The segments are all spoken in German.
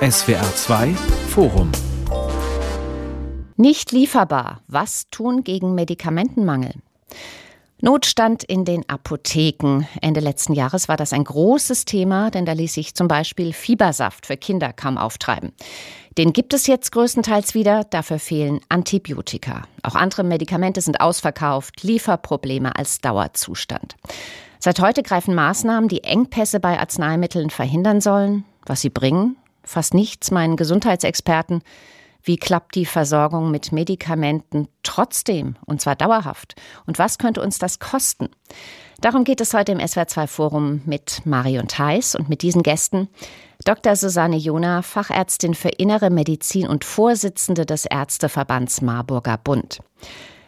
SWR 2 Forum Nicht lieferbar. Was tun gegen Medikamentenmangel? Notstand in den Apotheken. Ende letzten Jahres war das ein großes Thema, denn da ließ sich zum Beispiel Fiebersaft für Kinder kaum auftreiben. Den gibt es jetzt größtenteils wieder, dafür fehlen Antibiotika. Auch andere Medikamente sind ausverkauft, Lieferprobleme als Dauerzustand. Seit heute greifen Maßnahmen, die Engpässe bei Arzneimitteln verhindern sollen. Was sie bringen? Fast nichts, meinen Gesundheitsexperten. Wie klappt die Versorgung mit Medikamenten trotzdem, und zwar dauerhaft? Und was könnte uns das kosten? Darum geht es heute im SWR2 Forum mit Marion Theis und mit diesen Gästen. Dr. Susanne Jona, Fachärztin für Innere Medizin und Vorsitzende des Ärzteverbands Marburger Bund.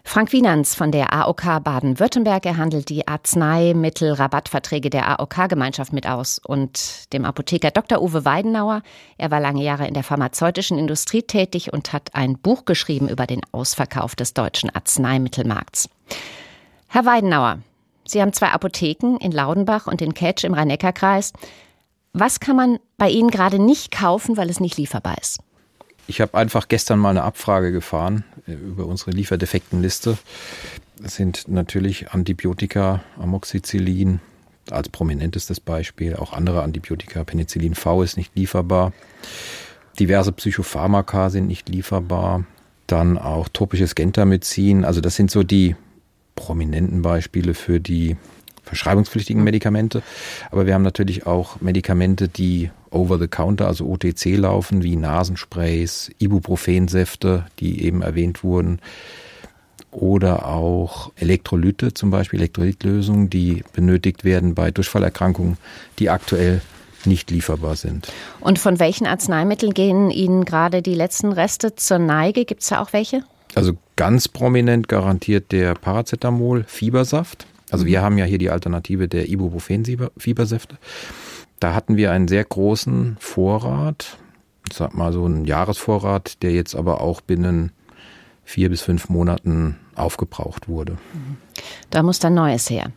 Frank Wienans von der AOK Baden-Württemberg, er handelt die Arzneimittelrabattverträge der AOK-Gemeinschaft mit aus. Und dem Apotheker Dr. Uwe Weidenauer, er war lange Jahre in der pharmazeutischen Industrie tätig und hat ein Buch geschrieben über den Ausverkauf des deutschen Arzneimittelmarkts. Herr Weidenauer, Sie haben zwei Apotheken in Laudenbach und in Ketsch im Rhein-Neckar-Kreis. Was kann man bei Ihnen gerade nicht kaufen, weil es nicht lieferbar ist? Ich habe einfach gestern mal eine Abfrage gefahren äh, über unsere Lieferdefektenliste. Das sind natürlich Antibiotika, Amoxicillin als prominentestes Beispiel, auch andere Antibiotika, Penicillin V ist nicht lieferbar. Diverse Psychopharmaka sind nicht lieferbar. Dann auch tropisches Gentamycin. Also das sind so die prominenten Beispiele für die verschreibungspflichtigen Medikamente. Aber wir haben natürlich auch Medikamente, die over the counter, also OTC laufen, wie Nasensprays, Ibuprofensäfte, die eben erwähnt wurden. Oder auch Elektrolyte, zum Beispiel Elektrolytlösungen, die benötigt werden bei Durchfallerkrankungen, die aktuell nicht lieferbar sind. Und von welchen Arzneimitteln gehen Ihnen gerade die letzten Reste zur Neige? Gibt es da auch welche? Also ganz prominent garantiert der Paracetamol Fiebersaft. Also wir mhm. haben ja hier die Alternative der Ibuprofen-Fiebersäfte. Da hatten wir einen sehr großen Vorrat, ich sag mal so einen Jahresvorrat, der jetzt aber auch binnen vier bis fünf Monaten aufgebraucht wurde. Mhm. Da muss dann Neues her.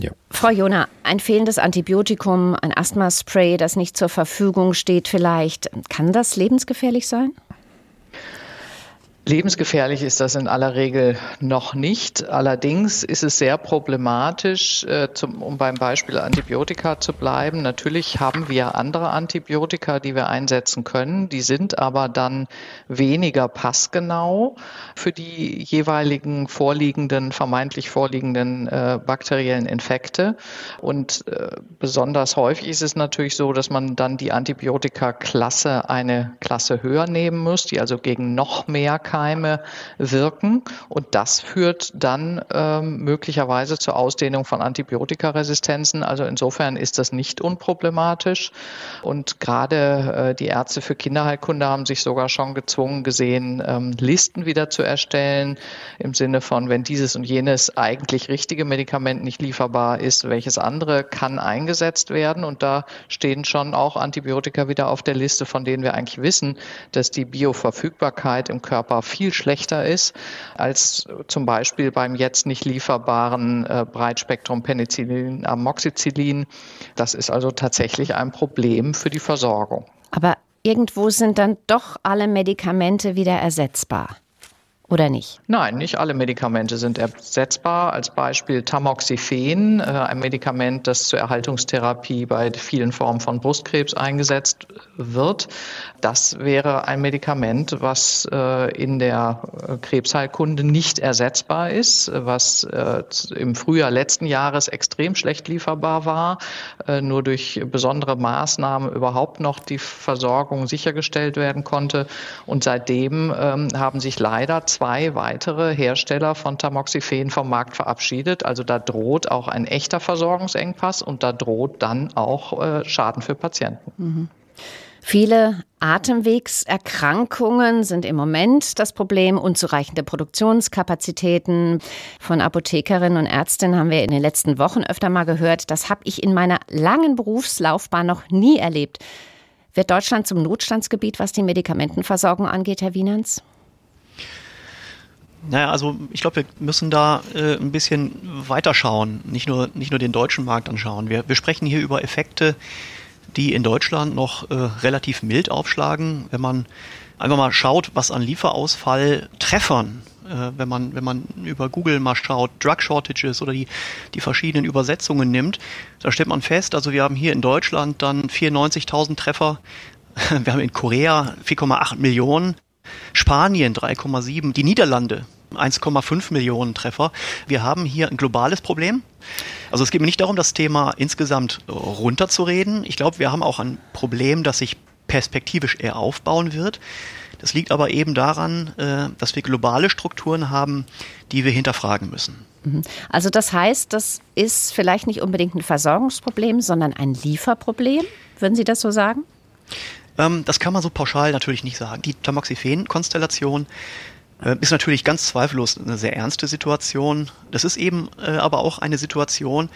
Ja. Frau Jona, ein fehlendes Antibiotikum, ein Asthmaspray, das nicht zur Verfügung steht vielleicht, kann das lebensgefährlich sein? Lebensgefährlich ist das in aller Regel noch nicht. Allerdings ist es sehr problematisch, äh, um beim Beispiel Antibiotika zu bleiben. Natürlich haben wir andere Antibiotika, die wir einsetzen können. Die sind aber dann weniger passgenau für die jeweiligen vorliegenden, vermeintlich vorliegenden äh, bakteriellen Infekte. Und äh, besonders häufig ist es natürlich so, dass man dann die Antibiotika-Klasse eine Klasse höher nehmen muss, die also gegen noch mehr Keime wirken. Und das führt dann ähm, möglicherweise zur Ausdehnung von Antibiotikaresistenzen. Also insofern ist das nicht unproblematisch. Und gerade äh, die Ärzte für Kinderheilkunde haben sich sogar schon gezwungen gesehen, ähm, Listen wieder zu erstellen im Sinne von, wenn dieses und jenes eigentlich richtige Medikament nicht lieferbar ist, welches andere kann eingesetzt werden. Und da stehen schon auch Antibiotika wieder auf der Liste, von denen wir eigentlich wissen, dass die Bioverfügbarkeit im Körper viel schlechter ist als zum Beispiel beim jetzt nicht lieferbaren äh, Breitspektrum Penicillin, Amoxicillin. Das ist also tatsächlich ein Problem für die Versorgung. Aber irgendwo sind dann doch alle Medikamente wieder ersetzbar oder nicht? Nein, nicht alle Medikamente sind ersetzbar. Als Beispiel Tamoxifen, äh, ein Medikament, das zur Erhaltungstherapie bei vielen Formen von Brustkrebs eingesetzt wird. Das wäre ein Medikament, was äh, in der äh, Krebsheilkunde nicht ersetzbar ist, was im Frühjahr letzten Jahres extrem schlecht lieferbar war, nur durch besondere Maßnahmen überhaupt noch die Versorgung sichergestellt werden konnte. Und seitdem ähm, haben sich leider weitere Hersteller von Tamoxifen vom Markt verabschiedet. Also da droht auch ein echter Versorgungsengpass und da droht dann auch äh, Schaden für Patienten. Mhm. Viele Atemwegserkrankungen sind im Moment das Problem. Unzureichende Produktionskapazitäten. Von Apothekerinnen und Ärztinnen haben wir in den letzten Wochen öfter mal gehört. Das habe ich in meiner langen Berufslaufbahn noch nie erlebt. Wird Deutschland zum Notstandsgebiet, was die Medikamentenversorgung angeht, Herr Wienerns? Naja, also ich glaube, wir müssen da äh, ein bisschen weiter schauen, nicht nur, nicht nur den deutschen Markt anschauen. Wir, wir sprechen hier über Effekte, die in Deutschland noch äh, relativ mild aufschlagen. Wenn man einfach mal schaut, was an Lieferausfall Treffern äh, wenn man, wenn man über Google mal schaut, Drug Shortages oder die, die verschiedenen Übersetzungen nimmt, da stellt man fest, also wir haben hier in Deutschland dann 94.000 Treffer, wir haben in Korea 4,8 Millionen, Spanien 3,7, die Niederlande 1,5 Millionen Treffer. Wir haben hier ein globales Problem. Also es geht mir nicht darum, das Thema insgesamt runterzureden. Ich glaube, wir haben auch ein Problem, das sich perspektivisch eher aufbauen wird. Das liegt aber eben daran, äh, dass wir globale Strukturen haben, die wir hinterfragen müssen. Mhm. Also das heißt, das ist vielleicht nicht unbedingt ein Versorgungsproblem, sondern ein Lieferproblem. Würden Sie das so sagen? Ähm, das kann man so pauschal natürlich nicht sagen. Die Tamoxifen-Konstellation ist natürlich ganz zweifellos eine sehr ernste Situation. Das ist eben äh, aber auch eine Situation,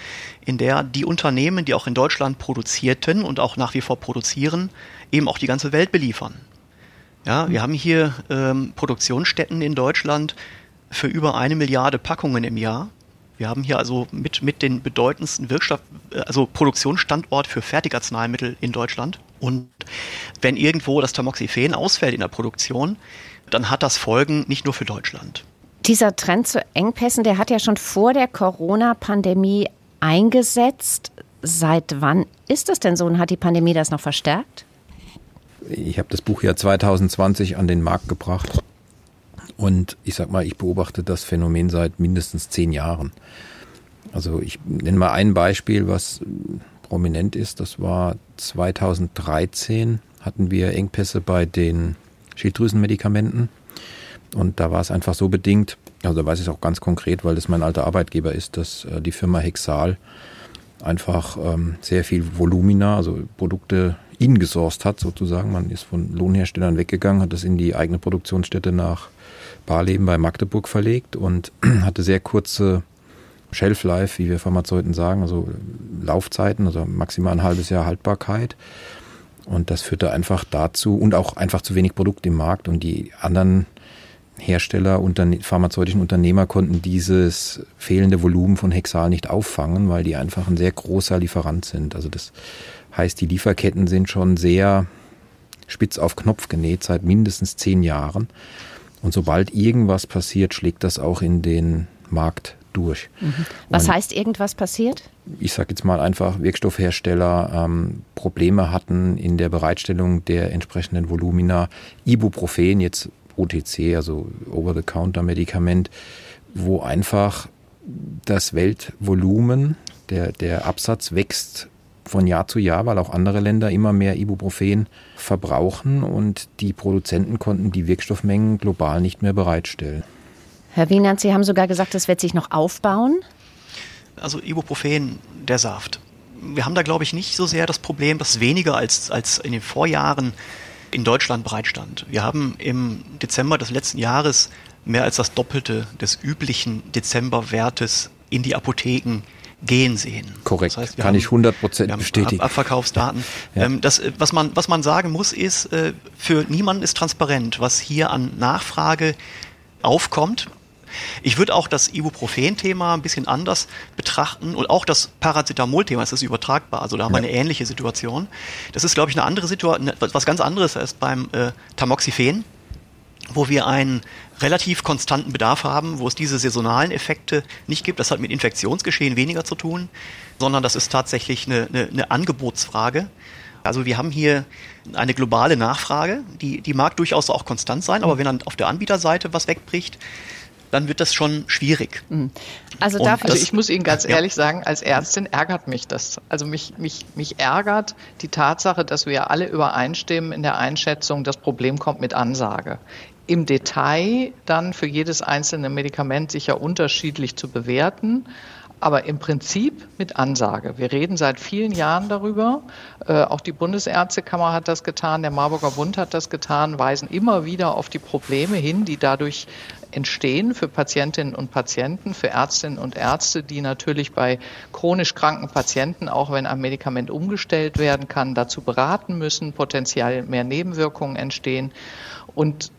in der die Unternehmen, die auch in Deutschland produzierten und auch nach wie vor produzieren, eben auch die ganze Welt beliefern. Ja, wir haben hier ähm, Produktionsstätten in Deutschland für über eine Milliarde Packungen im Jahr. Wir haben hier also mit, mit den bedeutendsten Wirkstoff, äh, also Produktionsstandort für Fertigarzneimittel in Deutschland. Und wenn irgendwo das Tamoxifen ausfällt in der Produktion, dann hat das Folgen nicht nur für Deutschland. Dieser Trend zu Engpässen, der hat ja schon vor der Corona-Pandemie eingesetzt. Seit wann ist das denn so und hat die Pandemie das noch verstärkt? ich habe das Buch ja 2020 an den Markt gebracht und ich sag mal, ich beobachte das Phänomen seit mindestens zehn Jahren. Also ich nenne mal ein Beispiel, was prominent ist. Das war 2013 hatten wir Engpässe bei den Schilddrüsenmedikamenten und da war es einfach so bedingt, also da weiß ich es auch ganz konkret, weil das mein alter Arbeitgeber ist, dass äh, die Firma Hexal einfach ähm, sehr viel Volumina, also Produkte ingesourced hat sozusagen. Man ist von Lohnherstellern weggegangen, hat das in die eigene Produktionsstätte nach Barleben bei Magdeburg verlegt und hatte sehr kurze Shelf Life, wie wir Pharmazeuten sagen, also Laufzeiten, also maximal ein halbes Jahr Haltbarkeit. Und das führte einfach dazu und auch einfach zu wenig Produkt im Markt und die anderen Hersteller, Unterne pharmazeutischen Unternehmer konnten dieses fehlende Volumen von Hexal nicht auffangen, weil die einfach ein sehr großer Lieferant sind. Also das Heißt, die Lieferketten sind schon sehr spitz auf Knopf genäht seit mindestens zehn Jahren. Und sobald irgendwas passiert, schlägt das auch in den Markt durch. Mhm. Was Und heißt irgendwas passiert? Ich sage jetzt mal einfach, Wirkstoffhersteller ähm, Probleme hatten in der Bereitstellung der entsprechenden Volumina. Ibuprofen, jetzt OTC, also Over-the-Counter-Medikament, wo einfach das Weltvolumen, der, der Absatz wächst von Jahr zu Jahr, weil auch andere Länder immer mehr Ibuprofen verbrauchen und die Produzenten konnten die Wirkstoffmengen global nicht mehr bereitstellen. Herr Wienand, Sie haben sogar gesagt, das wird sich noch aufbauen. Also Ibuprofen, der Saft. Wir haben da, glaube ich, nicht so sehr das Problem, dass weniger als, als in den Vorjahren in Deutschland bereitstand. Wir haben im Dezember des letzten Jahres mehr als das Doppelte des üblichen Dezemberwertes in die Apotheken gehen sehen. Korrekt, das heißt, kann haben, ich 100 Prozent bestätigen. Ab Abverkaufsdaten. ja. ähm, das, was, man, was man sagen muss, ist, äh, für niemanden ist transparent, was hier an Nachfrage aufkommt. Ich würde auch das Ibuprofen-Thema ein bisschen anders betrachten und auch das Paracetamol-Thema, das ist übertragbar, also da haben wir eine ähnliche Situation. Das ist, glaube ich, eine andere Situation, was ganz anderes als beim äh, Tamoxifen wo wir einen relativ konstanten Bedarf haben, wo es diese saisonalen Effekte nicht gibt. Das hat mit Infektionsgeschehen weniger zu tun, sondern das ist tatsächlich eine, eine, eine Angebotsfrage. Also wir haben hier eine globale Nachfrage, die, die mag durchaus auch konstant sein, aber wenn dann auf der Anbieterseite was wegbricht, dann wird das schon schwierig. Mhm. Also, darf also ich muss Ihnen ganz ehrlich ja. sagen, als Ärztin ärgert mich das. Also mich, mich, mich ärgert die Tatsache, dass wir alle übereinstimmen in der Einschätzung, das Problem kommt mit Ansage im Detail dann für jedes einzelne Medikament sicher unterschiedlich zu bewerten, aber im Prinzip mit Ansage. Wir reden seit vielen Jahren darüber. Äh, auch die Bundesärztekammer hat das getan, der Marburger Bund hat das getan, weisen immer wieder auf die Probleme hin, die dadurch entstehen für Patientinnen und Patienten, für Ärztinnen und Ärzte, die natürlich bei chronisch kranken Patienten, auch wenn ein Medikament umgestellt werden kann, dazu beraten müssen, potenziell mehr Nebenwirkungen entstehen. Und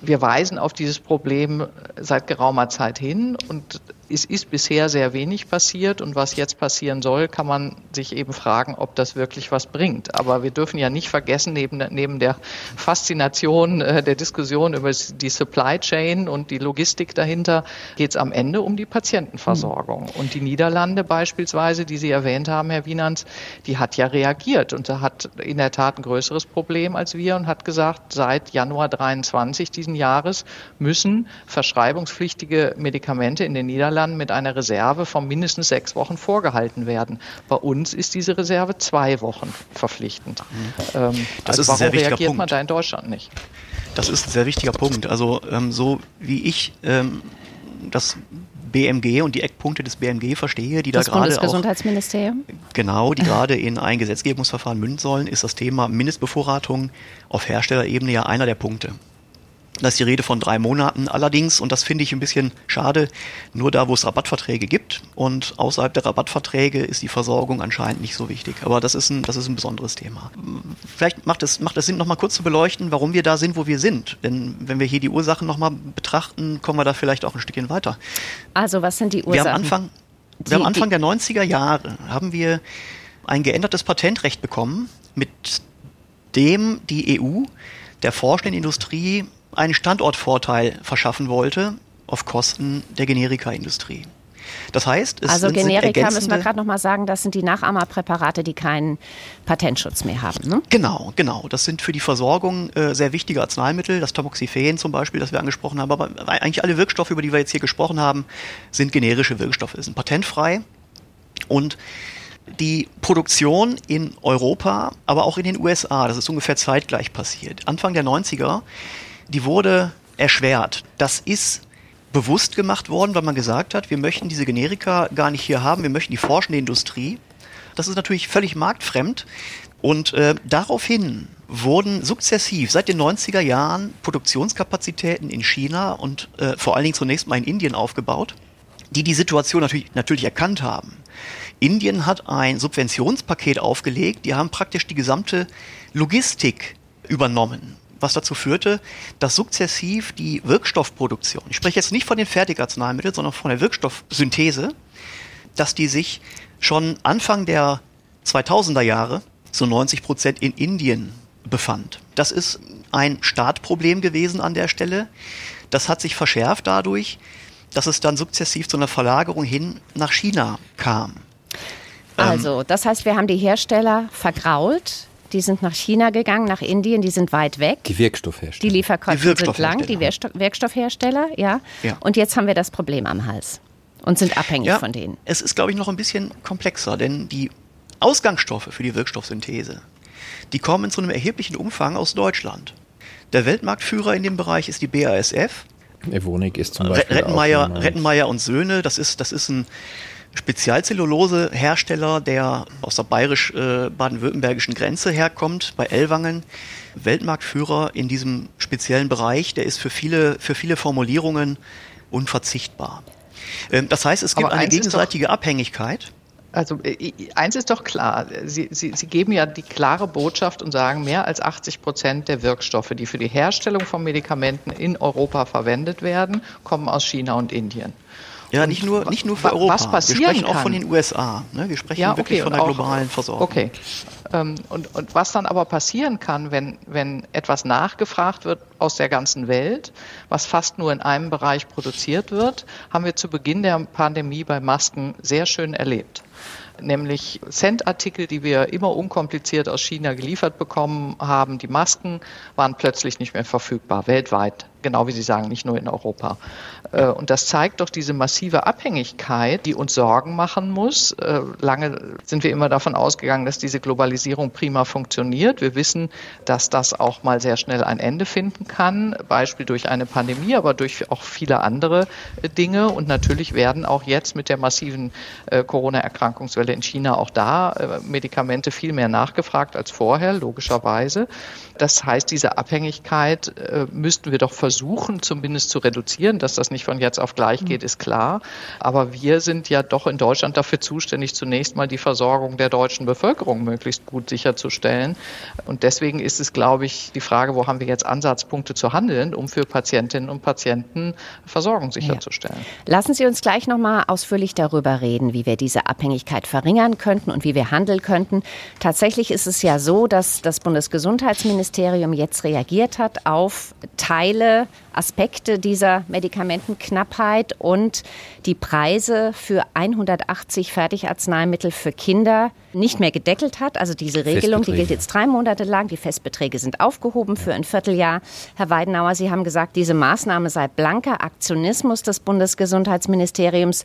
wir weisen auf dieses Problem seit geraumer Zeit hin und es ist bisher sehr wenig passiert und was jetzt passieren soll, kann man sich eben fragen, ob das wirklich was bringt. Aber wir dürfen ja nicht vergessen, neben, neben der Faszination äh, der Diskussion über die Supply Chain und die Logistik dahinter, geht es am Ende um die Patientenversorgung. Mhm. Und die Niederlande beispielsweise, die Sie erwähnt haben, Herr Wienans, die hat ja reagiert und da hat in der Tat ein größeres Problem als wir und hat gesagt, seit Januar 23 diesen Jahres müssen verschreibungspflichtige Medikamente in den Niederlanden Niederlanden mit einer Reserve von mindestens sechs Wochen vorgehalten werden. Bei uns ist diese Reserve zwei Wochen verpflichtend. Mhm. Ähm, das also ist warum ein sehr wichtiger reagiert Punkt. man da in Deutschland nicht? Das ist ein sehr wichtiger Punkt. Also ähm, so wie ich ähm, das BMG und die Eckpunkte des BMG verstehe, die das da gerade Bundesgesundheitsministerium genau, die gerade in ein Gesetzgebungsverfahren münden sollen, ist das Thema Mindestbevorratung auf Herstellerebene ja einer der Punkte. Da ist die Rede von drei Monaten. Allerdings, und das finde ich ein bisschen schade, nur da, wo es Rabattverträge gibt. Und außerhalb der Rabattverträge ist die Versorgung anscheinend nicht so wichtig. Aber das ist ein, das ist ein besonderes Thema. Vielleicht macht es, macht es Sinn, nochmal kurz zu beleuchten, warum wir da sind, wo wir sind. Denn wenn wir hier die Ursachen nochmal betrachten, kommen wir da vielleicht auch ein Stückchen weiter. Also, was sind die Ursachen? Wir haben Anfang, wir haben Anfang der 90er Jahre haben wir ein geändertes Patentrecht bekommen, mit dem die EU der forschenden Industrie einen Standortvorteil verschaffen wollte auf Kosten der Generikaindustrie. Das heißt, es also sind, Generika müssen wir gerade noch mal sagen, das sind die Nachahmerpräparate, die keinen Patentschutz mehr haben. Ne? Genau, genau. Das sind für die Versorgung äh, sehr wichtige Arzneimittel. Das Tamoxifen zum Beispiel, das wir angesprochen haben. Aber eigentlich alle Wirkstoffe, über die wir jetzt hier gesprochen haben, sind generische Wirkstoffe, sind patentfrei und die Produktion in Europa, aber auch in den USA, das ist ungefähr zeitgleich passiert. Anfang der 90er die wurde erschwert. Das ist bewusst gemacht worden, weil man gesagt hat, wir möchten diese Generika gar nicht hier haben, wir möchten die forschende Industrie. Das ist natürlich völlig marktfremd. Und äh, daraufhin wurden sukzessiv seit den 90er Jahren Produktionskapazitäten in China und äh, vor allen Dingen zunächst mal in Indien aufgebaut, die die Situation natürlich, natürlich erkannt haben. Indien hat ein Subventionspaket aufgelegt, die haben praktisch die gesamte Logistik übernommen was dazu führte, dass sukzessiv die Wirkstoffproduktion, ich spreche jetzt nicht von den Fertigarzneimitteln, sondern von der Wirkstoffsynthese, dass die sich schon Anfang der 2000er Jahre zu 90 Prozent in Indien befand. Das ist ein Startproblem gewesen an der Stelle. Das hat sich verschärft dadurch, dass es dann sukzessiv zu einer Verlagerung hin nach China kam. Also, das heißt, wir haben die Hersteller vergrault, die sind nach China gegangen, nach Indien, die sind weit weg. Die Wirkstoffhersteller. Die Lieferkosten die sind lang, die Wirkstoffhersteller, ja. ja. Und jetzt haben wir das Problem am Hals und sind abhängig ja, von denen. Es ist, glaube ich, noch ein bisschen komplexer, denn die Ausgangsstoffe für die Wirkstoffsynthese, die kommen zu einem erheblichen Umfang aus Deutschland. Der Weltmarktführer in dem Bereich ist die BASF. Evonik ist zum Beispiel Rettenmeier, Rettenmeier und Söhne, das ist, das ist ein Spezialzellulosehersteller, der aus der bayerisch-baden-württembergischen Grenze herkommt, bei Ellwangen. Weltmarktführer in diesem speziellen Bereich, der ist für viele, für viele Formulierungen unverzichtbar. Ähm, das heißt, es gibt eine gegenseitige Abhängigkeit. Also äh, eins ist doch klar, Sie, Sie, Sie geben ja die klare Botschaft und sagen, mehr als 80 Prozent der Wirkstoffe, die für die Herstellung von Medikamenten in Europa verwendet werden, kommen aus China und Indien. Ja, nicht nur, nicht nur für Europa. Was passieren Wir sprechen kann. auch von den USA. Ne? Wir sprechen ja, okay, wirklich von der globalen Versorgung. Okay. Ähm, und, und was dann aber passieren kann, wenn, wenn etwas nachgefragt wird aus der ganzen Welt, was fast nur in einem Bereich produziert wird, haben wir zu Beginn der Pandemie bei Masken sehr schön erlebt nämlich Centartikel, die wir immer unkompliziert aus China geliefert bekommen haben. Die Masken waren plötzlich nicht mehr verfügbar, weltweit, genau wie Sie sagen, nicht nur in Europa. Äh, und das zeigt doch diese massive Abhängigkeit, die uns Sorgen machen muss. Äh, lange sind wir immer davon ausgegangen, dass diese Globalisierung prima funktioniert. Wir wissen, dass das auch mal sehr schnell ein Ende finden kann, Beispiel durch eine Pandemie, aber durch auch viele andere äh, Dinge. Und natürlich werden auch jetzt mit der massiven Corona-Erkrankungswelle in China auch da Medikamente viel mehr nachgefragt als vorher, logischerweise. Das heißt, diese Abhängigkeit müssten wir doch versuchen, zumindest zu reduzieren. Dass das nicht von jetzt auf gleich geht, ist klar. Aber wir sind ja doch in Deutschland dafür zuständig, zunächst mal die Versorgung der deutschen Bevölkerung möglichst gut sicherzustellen. Und deswegen ist es, glaube ich, die Frage, wo haben wir jetzt Ansatzpunkte zu handeln, um für Patientinnen und Patienten Versorgung sicherzustellen. Ja. Lassen Sie uns gleich noch mal ausführlich darüber reden, wie wir diese Abhängigkeit verringern könnten und wie wir handeln könnten. Tatsächlich ist es ja so, dass das Bundesgesundheitsministerium jetzt reagiert hat auf Teile, Aspekte dieser Medikamentenknappheit und die Preise für 180 Fertigarzneimittel für Kinder nicht mehr gedeckelt hat. Also diese Regelung, die gilt jetzt drei Monate lang. Die Festbeträge sind aufgehoben für ein Vierteljahr. Herr Weidenauer, Sie haben gesagt, diese Maßnahme sei blanker Aktionismus des Bundesgesundheitsministeriums.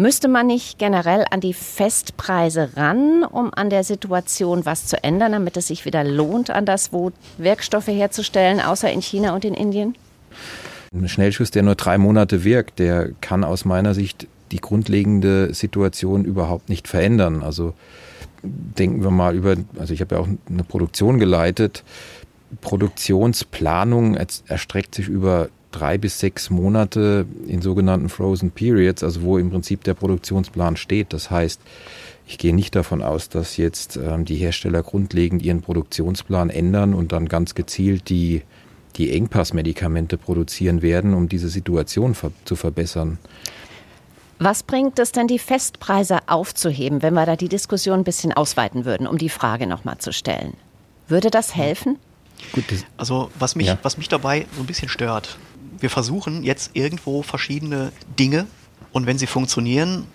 Müsste man nicht generell an die Festpreise ran, um an der Situation was zu ändern, damit es sich wieder lohnt, anderswo Wirkstoffe herzustellen, außer in China und in Indien? Ein Schnellschuss, der nur drei Monate wirkt, der kann aus meiner Sicht die grundlegende Situation überhaupt nicht verändern. Also denken wir mal über, also ich habe ja auch eine Produktion geleitet. Produktionsplanung erstreckt sich über drei bis sechs Monate in sogenannten Frozen Periods, also wo im Prinzip der Produktionsplan steht. Das heißt, ich gehe nicht davon aus, dass jetzt ähm, die Hersteller grundlegend ihren Produktionsplan ändern und dann ganz gezielt die, die Engpassmedikamente produzieren werden, um diese Situation ver zu verbessern. Was bringt es denn, die Festpreise aufzuheben, wenn wir da die Diskussion ein bisschen ausweiten würden, um die Frage nochmal zu stellen? Würde das helfen? Gut, also was mich, ja. was mich dabei so ein bisschen stört, wir versuchen jetzt irgendwo verschiedene Dinge und wenn sie funktionieren,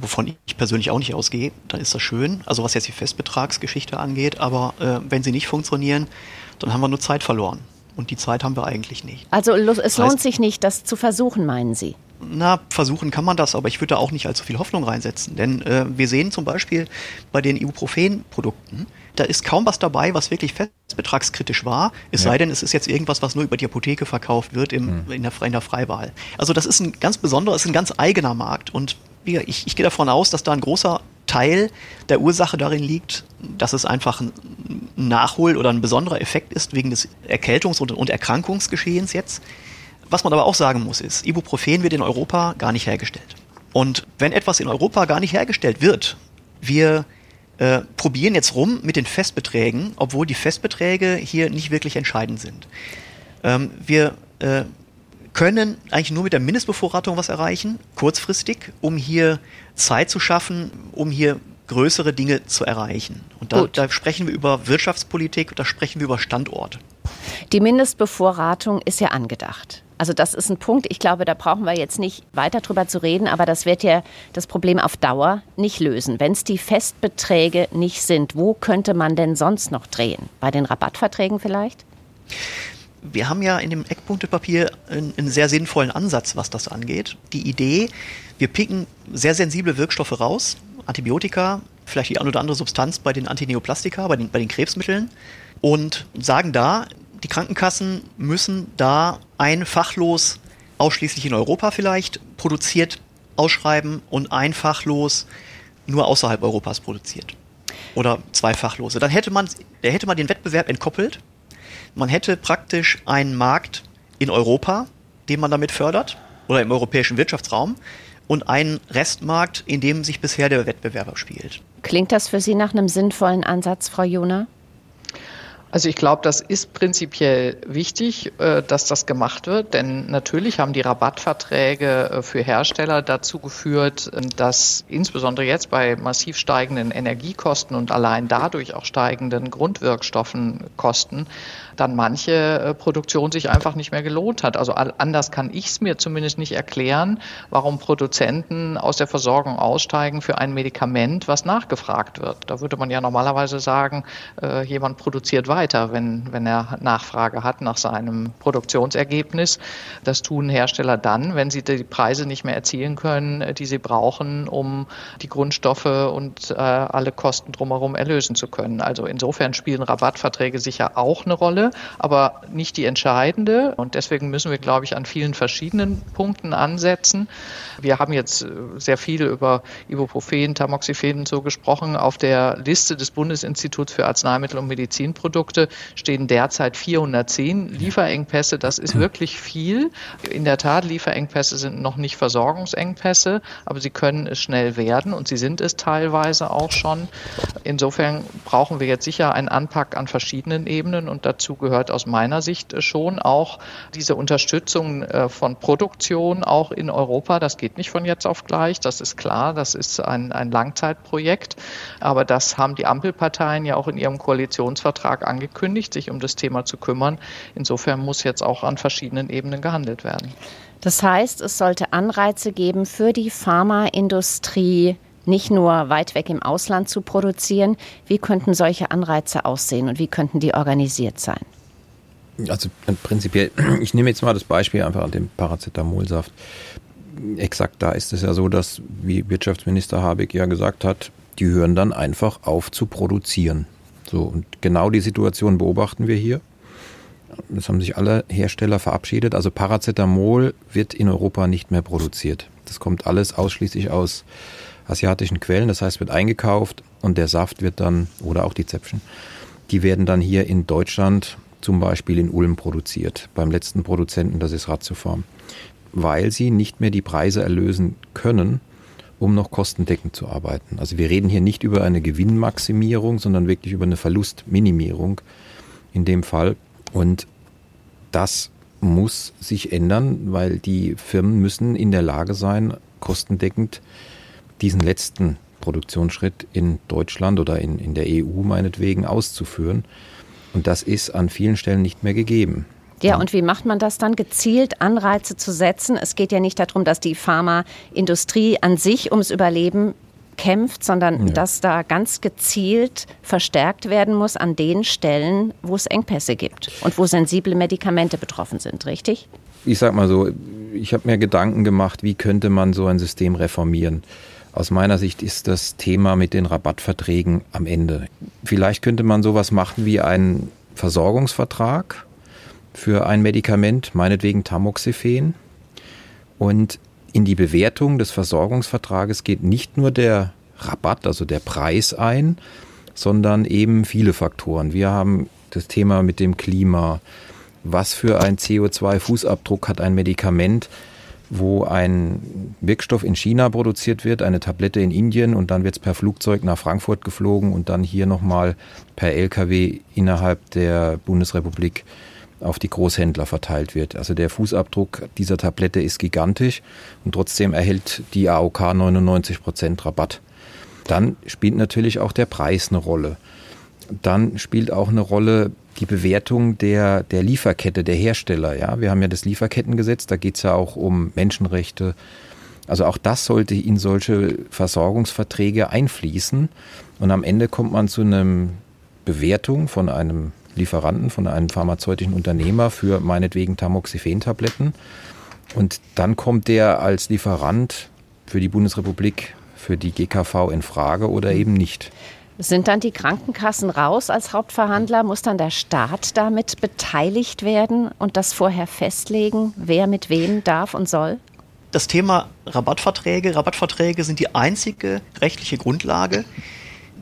wovon ich persönlich auch nicht ausgehe, dann ist das schön. Also was jetzt die Festbetragsgeschichte angeht, aber äh, wenn sie nicht funktionieren, dann haben wir nur Zeit verloren. Und die Zeit haben wir eigentlich nicht. Also es das heißt, lohnt sich nicht, das zu versuchen, meinen Sie? Na, versuchen kann man das, aber ich würde da auch nicht allzu viel Hoffnung reinsetzen. Denn äh, wir sehen zum Beispiel bei den Ibuprofen-Produkten, da ist kaum was dabei, was wirklich festbetragskritisch war, es ja. sei denn, es ist jetzt irgendwas, was nur über die Apotheke verkauft wird im, mhm. in, der, in der Freiwahl. Also das ist ein ganz besonderer, ist ein ganz eigener Markt und ich, ich gehe davon aus, dass da ein großer Teil der Ursache darin liegt, dass es einfach ein Nachhol- oder ein besonderer Effekt ist wegen des Erkältungs- und, und Erkrankungsgeschehens jetzt. Was man aber auch sagen muss, ist, Ibuprofen wird in Europa gar nicht hergestellt. Und wenn etwas in Europa gar nicht hergestellt wird, wir äh, probieren jetzt rum mit den Festbeträgen, obwohl die Festbeträge hier nicht wirklich entscheidend sind. Ähm, wir äh, können eigentlich nur mit der Mindestbevorratung was erreichen, kurzfristig, um hier Zeit zu schaffen, um hier größere Dinge zu erreichen. Und da, da sprechen wir über Wirtschaftspolitik, da sprechen wir über Standort. Die Mindestbevorratung ist ja angedacht. Also das ist ein Punkt, ich glaube, da brauchen wir jetzt nicht weiter drüber zu reden, aber das wird ja das Problem auf Dauer nicht lösen. Wenn es die Festbeträge nicht sind, wo könnte man denn sonst noch drehen? Bei den Rabattverträgen vielleicht? Wir haben ja in dem Eckpunktepapier einen, einen sehr sinnvollen Ansatz, was das angeht. Die Idee, wir picken sehr sensible Wirkstoffe raus, Antibiotika, vielleicht die eine oder andere Substanz bei den Antineoplastika, bei den, bei den Krebsmitteln und sagen da, die Krankenkassen müssen da ein Fachlos ausschließlich in Europa vielleicht produziert ausschreiben und ein Fachlos nur außerhalb Europas produziert. Oder zwei Fachlose. Dann hätte man, da hätte man den Wettbewerb entkoppelt. Man hätte praktisch einen Markt in Europa, den man damit fördert, oder im europäischen Wirtschaftsraum, und einen Restmarkt, in dem sich bisher der Wettbewerb spielt. Klingt das für Sie nach einem sinnvollen Ansatz, Frau Jona? Also ich glaube, das ist prinzipiell wichtig, äh, dass das gemacht wird, denn natürlich haben die Rabattverträge äh, für Hersteller dazu geführt, äh, dass insbesondere jetzt bei massiv steigenden Energiekosten und allein dadurch auch steigenden Grundwirkstoffenkosten dann manche Produktion sich einfach nicht mehr gelohnt hat. Also anders kann ich es mir zumindest nicht erklären, warum Produzenten aus der Versorgung aussteigen für ein Medikament, was nachgefragt wird. Da würde man ja normalerweise sagen, jemand produziert weiter, wenn, wenn er Nachfrage hat nach seinem Produktionsergebnis. Das tun Hersteller dann, wenn sie die Preise nicht mehr erzielen können, äh, die sie brauchen, um die Grundstoffe und äh, alle Kosten drumherum erlösen zu können. Also insofern spielen Rabattverträge sicher auch eine Rolle aber nicht die entscheidende. Und deswegen müssen wir, glaube ich, an vielen verschiedenen Punkten ansetzen. Wir haben jetzt äh, sehr viel über Ibuprofen, Tamoxifen so gesprochen. Auf der Liste des Bundesinstituts für Arzneimittel und Medizinprodukte Produkte stehen derzeit 410 Lieferengpässe. Das ist wirklich viel. In der Tat, Lieferengpässe sind noch nicht Versorgungsengpässe, aber sie können es schnell werden und sie sind es teilweise auch schon. Insofern brauchen wir jetzt sicher einen Anpack an verschiedenen Ebenen und dazu gehört aus meiner Sicht schon auch diese Unterstützung äh, von Produktion auch in Europa. Das geht nicht von jetzt auf gleich, das ist klar, das ist ein, ein Langzeitprojekt. Aber das haben die Ampelparteien ja auch in ihrem Koalitionsvertrag angekündigt, sich um das Thema zu kümmern. Insofern muss jetzt auch an verschiedenen Ebenen gehandelt werden. Das heißt, es sollte Anreize geben für die Pharmaindustrie, nicht nur weit weg im Ausland zu produzieren. Wie könnten solche Anreize aussehen und wie könnten die organisiert sein? Also äh, prinzipiell, ich nehme jetzt mal das Beispiel einfach an dem Paracetamolsaft. Exakt da ist es ja so, dass, wie Wirtschaftsminister Habeck ja gesagt hat, die hören dann einfach auf zu produzieren. So, und genau die Situation beobachten wir hier. Das haben sich alle Hersteller verabschiedet. Also Paracetamol wird in Europa nicht mehr produziert. Das kommt alles ausschließlich aus asiatischen Quellen. Das heißt, wird eingekauft und der Saft wird dann, oder auch die Zäpfchen, die werden dann hier in Deutschland zum Beispiel in Ulm produziert. Beim letzten Produzenten, das ist Ratiofarm. Weil sie nicht mehr die Preise erlösen können, um noch kostendeckend zu arbeiten. Also wir reden hier nicht über eine Gewinnmaximierung, sondern wirklich über eine Verlustminimierung in dem Fall. Und das muss sich ändern, weil die Firmen müssen in der Lage sein, kostendeckend diesen letzten Produktionsschritt in Deutschland oder in, in der EU meinetwegen auszuführen. Und das ist an vielen Stellen nicht mehr gegeben. Ja, und wie macht man das dann? Gezielt Anreize zu setzen. Es geht ja nicht darum, dass die Pharmaindustrie an sich ums Überleben kämpft, sondern ja. dass da ganz gezielt verstärkt werden muss an den Stellen, wo es Engpässe gibt und wo sensible Medikamente betroffen sind, richtig? Ich sag mal so, ich habe mir Gedanken gemacht, wie könnte man so ein System reformieren. Aus meiner Sicht ist das Thema mit den Rabattverträgen am Ende. Vielleicht könnte man sowas machen wie einen Versorgungsvertrag für ein Medikament, meinetwegen Tamoxifen. Und in die Bewertung des Versorgungsvertrages geht nicht nur der Rabatt, also der Preis ein, sondern eben viele Faktoren. Wir haben das Thema mit dem Klima. Was für ein CO2-Fußabdruck hat ein Medikament? wo ein Wirkstoff in China produziert wird, eine Tablette in Indien und dann wird es per Flugzeug nach Frankfurt geflogen und dann hier nochmal per Lkw innerhalb der Bundesrepublik auf die Großhändler verteilt wird. Also der Fußabdruck dieser Tablette ist gigantisch und trotzdem erhält die AOK 99 Prozent Rabatt. Dann spielt natürlich auch der Preis eine Rolle. Dann spielt auch eine Rolle die Bewertung der, der Lieferkette, der Hersteller. Ja, wir haben ja das Lieferkettengesetz, da geht es ja auch um Menschenrechte. Also auch das sollte in solche Versorgungsverträge einfließen. Und am Ende kommt man zu einer Bewertung von einem Lieferanten, von einem pharmazeutischen Unternehmer für meinetwegen Tamoxifen-Tabletten. Und dann kommt der als Lieferant für die Bundesrepublik, für die GKV in Frage oder eben nicht. Sind dann die Krankenkassen raus als Hauptverhandler? Muss dann der Staat damit beteiligt werden und das vorher festlegen, wer mit wem darf und soll? Das Thema Rabattverträge. Rabattverträge sind die einzige rechtliche Grundlage,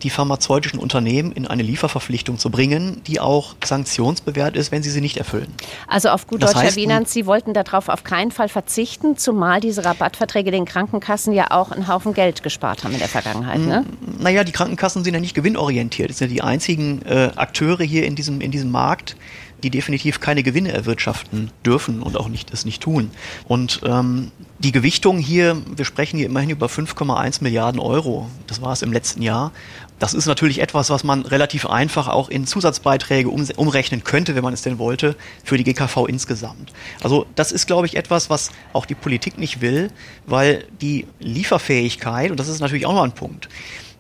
die pharmazeutischen Unternehmen in eine Lieferverpflichtung zu bringen, die auch sanktionsbewehrt ist, wenn sie sie nicht erfüllen. Also auf gut Deutsch, Herr Wienand, Sie wollten darauf auf keinen Fall verzichten, zumal diese Rabattverträge den Krankenkassen ja auch einen Haufen Geld gespart haben in der Vergangenheit. Ne? Naja, die Krankenkassen sind ja nicht gewinnorientiert. Das sind ja die einzigen äh, Akteure hier in diesem, in diesem Markt, die definitiv keine Gewinne erwirtschaften dürfen und auch nicht, es nicht tun. Und ähm, die Gewichtung hier, wir sprechen hier immerhin über 5,1 Milliarden Euro. Das war es im letzten Jahr. Das ist natürlich etwas, was man relativ einfach auch in Zusatzbeiträge um, umrechnen könnte, wenn man es denn wollte, für die GKV insgesamt. Also das ist, glaube ich, etwas, was auch die Politik nicht will, weil die Lieferfähigkeit, und das ist natürlich auch noch ein Punkt,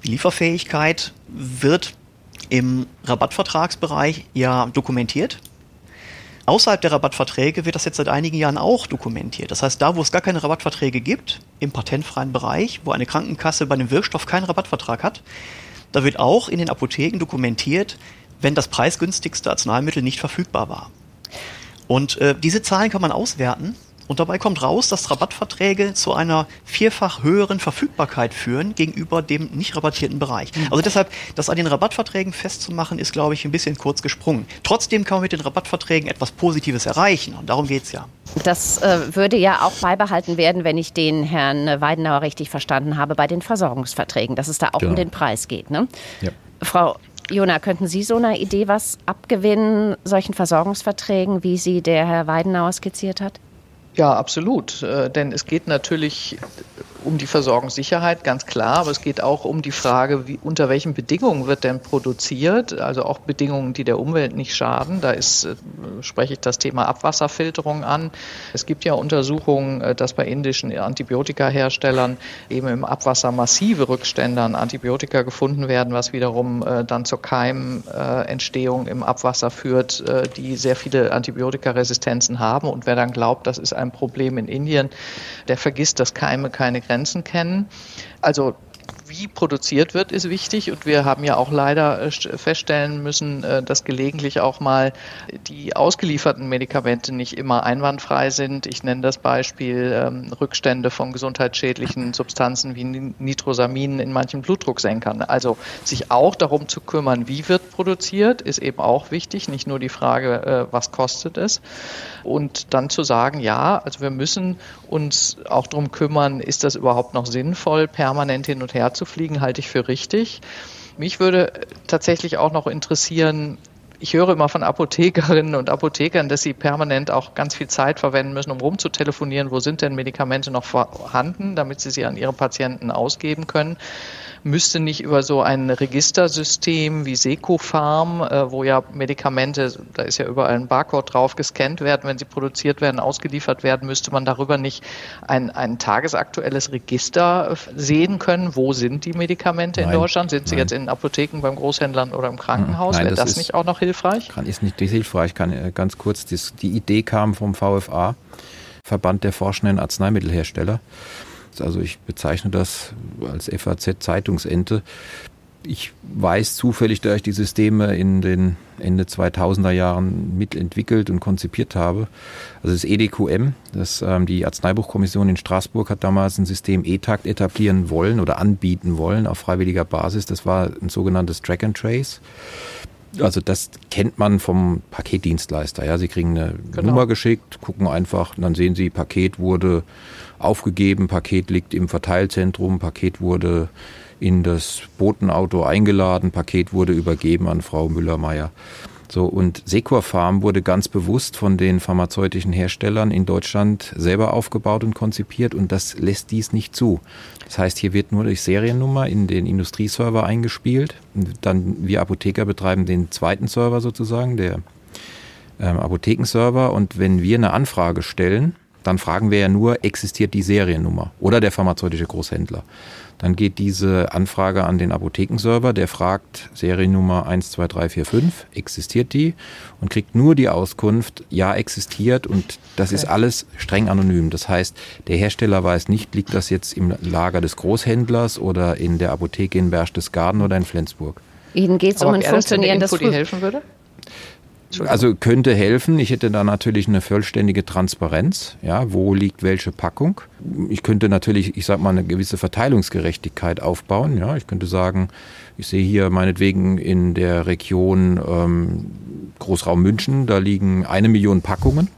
die Lieferfähigkeit wird im Rabattvertragsbereich ja dokumentiert. Außerhalb der Rabattverträge wird das jetzt seit einigen Jahren auch dokumentiert. Das heißt, da, wo es gar keine Rabattverträge gibt, im patentfreien Bereich, wo eine Krankenkasse bei einem Wirkstoff keinen Rabattvertrag hat, da wird auch in den Apotheken dokumentiert, wenn das preisgünstigste Arzneimittel nicht verfügbar war. Und äh, diese Zahlen kann man auswerten Und dabei kommt raus, dass Rabattverträge zu einer vierfach höheren Verfügbarkeit führen gegenüber dem nicht rabattierten Bereich. Mhm. Also deshalb, das an den Rabattverträgen festzumachen, ist, glaube ich, ein bisschen kurz gesprungen. Trotzdem kann man mit den Rabattverträgen etwas Positives erreichen. Und darum geht es ja. Das äh, würde ja auch beibehalten werden, wenn ich den Herrn Weidenauer richtig verstanden habe, bei den Versorgungsverträgen, dass es da auch genau. um den Preis geht. Ne? Ja. Frau Jona, könnten Sie so einer Idee was abgewinnen, solchen Versorgungsverträgen, wie sie der Herr Weidenauer skizziert hat? Ja, absolut. Äh, denn es geht natürlich um die Versorgungssicherheit, ganz klar, aber es geht auch um die Frage, wie, unter welchen Bedingungen wird denn produziert, also auch Bedingungen, die der Umwelt nicht schaden. Da ist, äh, spreche ich das Thema Abwasserfilterung an. Es gibt ja Untersuchungen, äh, dass bei indischen Antibiotikaherstellern eben im Abwasser massive Rückstände an Antibiotika gefunden werden, was wiederum äh, dann zur Keimentstehung im Abwasser führt, die sehr viele Antibiotikaresistenzen haben. Und wer dann glaubt, das ist ein Problem in Indien, der vergisst, dass Keime keine Grenzen Grenzen kennen. Also wie produziert wird, ist wichtig. Und wir haben ja auch leider äh, feststellen müssen, äh, dass gelegentlich auch mal die ausgelieferten Medikamente nicht immer einwandfrei sind. Ich nenne das Beispiel ähm, Rückstände von gesundheitsschädlichen Substanzen wie Nitrosaminen in manchen Blutdrucksenkern. Also sich auch darum zu kümmern, wie wird produziert, ist eben auch wichtig. Nicht nur die Frage, äh, was kostet es. Und dann zu sagen, ja, also wir müssen uns auch darum kümmern, ist das überhaupt noch sinnvoll, permanent hin und her zu fliegen, halte ich für richtig. Mich würde tatsächlich auch noch interessieren, ich höre immer von Apothekerinnen und Apothekern, dass sie permanent auch ganz viel Zeit verwenden müssen, um rumzutelefonieren, wo sind denn Medikamente noch vorhanden, damit sie sie an ihre Patienten ausgeben können müsste nicht über so ein Registersystem wie Secofarm, äh, wo ja Medikamente, da ist ja überall ein Barcode drauf, gescannt werden, wenn sie produziert werden, ausgeliefert werden, müsste man darüber nicht ein, ein tagesaktuelles Register sehen können, wo sind die Medikamente nein, in Deutschland? Sind sie nein. jetzt in Apotheken, beim Großhändlern oder im Krankenhaus? Nein, Wäre das, das nicht auch noch hilfreich? Kann, ist nicht hilfreich. Kann äh, ganz kurz, das, die Idee kam vom VFA, Verband der forschenden Arzneimittelhersteller. Also ich bezeichne das als FAZ-Zeitungsente. Ich weiß zufällig, da ich die Systeme in den Ende 2000er Jahren mitentwickelt und konzipiert habe. Also das EDQM, das, ähm, die Arzneibuchkommission in Straßburg hat damals ein System E-Takt etablieren wollen oder anbieten wollen auf freiwilliger Basis. Das war ein sogenanntes Track and Trace. Also das kennt man vom Paketdienstleister. Ja, Sie kriegen eine genau. Nummer geschickt, gucken einfach, und dann sehen Sie, Paket wurde aufgegeben, Paket liegt im Verteilzentrum, Paket wurde in das Botenauto eingeladen, Paket wurde übergeben an Frau Müller-Meyer. So, und Secur Farm wurde ganz bewusst von den pharmazeutischen Herstellern in Deutschland selber aufgebaut und konzipiert und das lässt dies nicht zu. Das heißt, hier wird nur durch Seriennummer in den Industrieserver eingespielt. Dann wir Apotheker betreiben den zweiten Server sozusagen, der ähm, Apothekenserver. Und wenn wir eine Anfrage stellen, dann fragen wir ja nur, existiert die Seriennummer oder der pharmazeutische Großhändler. Dann geht diese Anfrage an den Apothekenserver, der fragt Seriennummer 12345, existiert die? Und kriegt nur die Auskunft, ja, existiert und das okay. ist alles streng anonym. Das heißt, der Hersteller weiß nicht, liegt das jetzt im Lager des Großhändlers oder in der Apotheke in Berchtesgaden oder in Flensburg. Ihnen geht es um ein funktionierendes Info, die helfen würde? Also könnte helfen. Ich hätte da natürlich eine vollständige Transparenz. Ja, wo liegt welche Packung? Ich könnte natürlich, ich sag mal, eine gewisse Verteilungsgerechtigkeit aufbauen. Ja, ich könnte sagen, ich sehe hier meinetwegen in der Region ähm, Großraum München, da liegen eine Million Packungen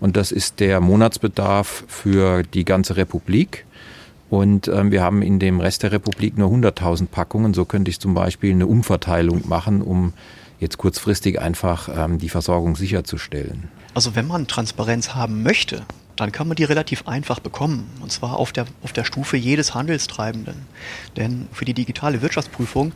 und das ist der Monatsbedarf für die ganze Republik. Und ähm, wir haben in dem Rest der Republik nur 100.000 Packungen. So könnte ich zum Beispiel eine Umverteilung machen, um jetzt kurzfristig einfach ähm, die Versorgung sicherzustellen. Also wenn man Transparenz haben möchte, dann kann man die relativ einfach bekommen. Und zwar auf der, auf der Stufe jedes Handelstreibenden. Denn für die digitale Wirtschaftsprüfung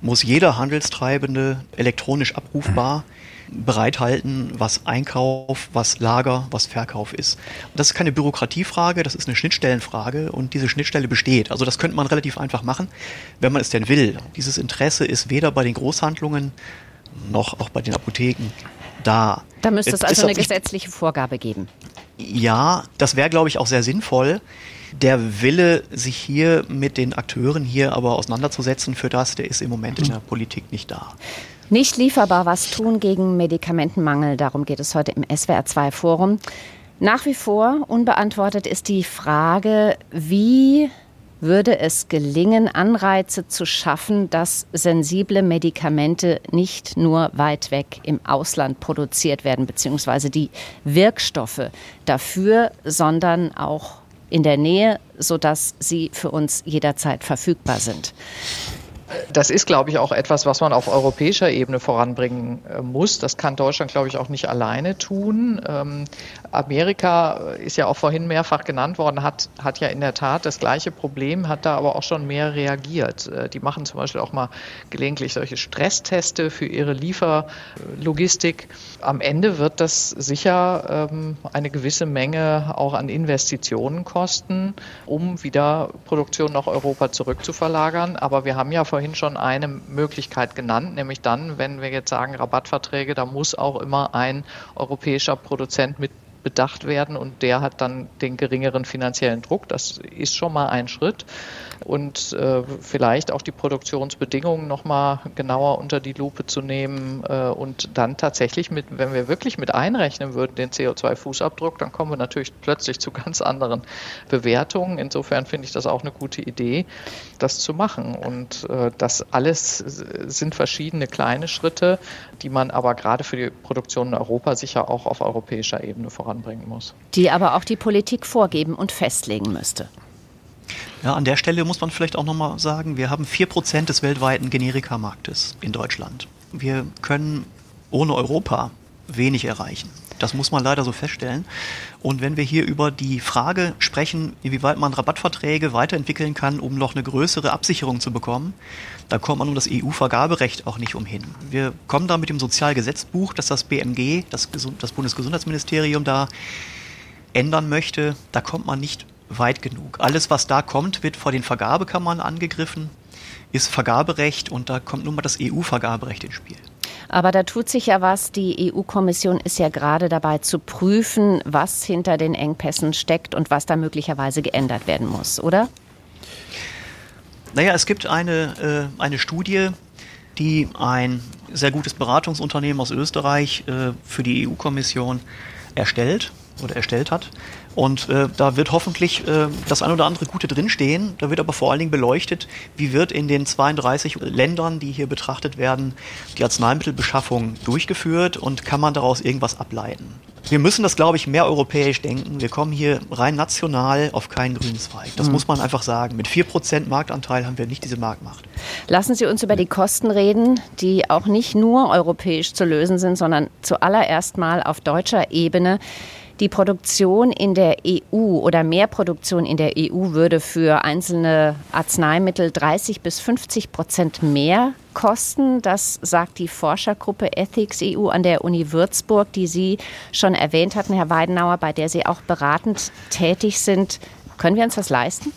muss jeder Handelstreibende elektronisch abrufbar bereithalten, was Einkauf, was Lager, was Verkauf ist. Und das ist keine Bürokratiefrage, das ist eine Schnittstellenfrage und diese Schnittstelle besteht. Also das könnte man relativ einfach machen, wenn man es denn will. Dieses Interesse ist weder bei den Großhandlungen noch auch bei den Apotheken da. Da müsste es also eine gesetzliche Vorgabe geben. Ja, das wäre, glaube ich, auch sehr sinnvoll. Der Wille, sich hier mit den Akteuren hier aber auseinanderzusetzen für das, der ist im Moment in der Politik nicht da. Nicht lieferbar was tun gegen Medikamentenmangel, darum geht es heute im SWR2 Forum. Nach wie vor unbeantwortet ist die Frage, wie würde es gelingen, Anreize zu schaffen, dass sensible Medikamente nicht nur weit weg im Ausland produziert werden, beziehungsweise die Wirkstoffe dafür, sondern auch in der Nähe, sodass sie für uns jederzeit verfügbar sind. Das ist, glaube ich, auch etwas, was man auf europäischer Ebene voranbringen äh, muss. Das kann Deutschland, glaube ich, auch nicht alleine tun. Ähm, Amerika ist ja auch vorhin mehrfach genannt worden, hat, hat ja in der Tat das gleiche Problem, hat da aber auch schon mehr reagiert. Äh, die machen zum Beispiel auch mal gelegentlich solche Stressteste für ihre Lieferlogistik. Am Ende wird das sicher ähm, eine gewisse Menge auch an Investitionen kosten, um wieder Produktion nach Europa zurückzuverlagern. Aber wir haben ja vorhin schon eine Möglichkeit genannt, nämlich dann, wenn wir jetzt sagen Rabattverträge, da muss auch immer ein europäischer Produzent mit bedacht werden und der hat dann den geringeren finanziellen Druck. Das ist schon mal ein Schritt und äh, vielleicht auch die Produktionsbedingungen noch mal genauer unter die Lupe zu nehmen äh, und dann tatsächlich mit, wenn wir wirklich mit einrechnen würden den CO2-Fußabdruck, dann kommen wir natürlich plötzlich zu ganz anderen Bewertungen. Insofern finde ich das auch eine gute Idee, das zu machen und äh, das alles sind verschiedene kleine Schritte, die man aber gerade für die Produktion in Europa sicher auch auf europäischer Ebene voranbringen muss. Die aber auch die Politik vorgeben und festlegen müsste. Ja, an der Stelle muss man vielleicht auch nochmal sagen, wir haben 4% des weltweiten Generikamarktes in Deutschland. Wir können ohne Europa wenig erreichen. Das muss man leider so feststellen. Und wenn wir hier über die Frage sprechen, inwieweit man Rabattverträge weiterentwickeln kann, um noch eine größere Absicherung zu bekommen, da kommt man um das EU-Vergaberecht auch nicht umhin. Wir kommen da mit dem Sozialgesetzbuch, das das BMG, das, das Bundesgesundheitsministerium da ändern möchte, da kommt man nicht weit genug. Alles, was da kommt, wird vor den Vergabekammern angegriffen, ist Vergaberecht und da kommt nun mal das EU-Vergaberecht ins Spiel. Aber da tut sich ja was. Die EU-Kommission ist ja gerade dabei zu prüfen, was hinter den Engpässen steckt und was da möglicherweise geändert werden muss, oder? Naja, es gibt eine, äh, eine Studie, die ein sehr gutes Beratungsunternehmen aus Österreich äh, für die EU-Kommission erstellt oder erstellt hat. Und äh, da wird hoffentlich äh, das ein oder andere Gute drinstehen. Da wird aber vor allen Dingen beleuchtet, wie wird in den 32 Ländern, die hier betrachtet werden, die Arzneimittelbeschaffung durchgeführt und kann man daraus irgendwas ableiten. Wir müssen das, glaube ich, mehr europäisch denken. Wir kommen hier rein national auf keinen grünen Zweig. Das mhm. muss man einfach sagen. Mit 4% Marktanteil haben wir nicht diese Marktmacht. Lassen Sie uns über die Kosten reden, die auch nicht nur europäisch zu lösen sind, sondern zuallererst mal auf deutscher Ebene. Die Produktion in der EU oder mehr Produktion in der EU würde für einzelne Arzneimittel 30 bis 50 Prozent mehr kosten. Das sagt die Forschergruppe Ethics EU an der Uni Würzburg, die Sie schon erwähnt hatten, Herr Weidenauer, bei der Sie auch beratend tätig sind. Können wir uns das leisten?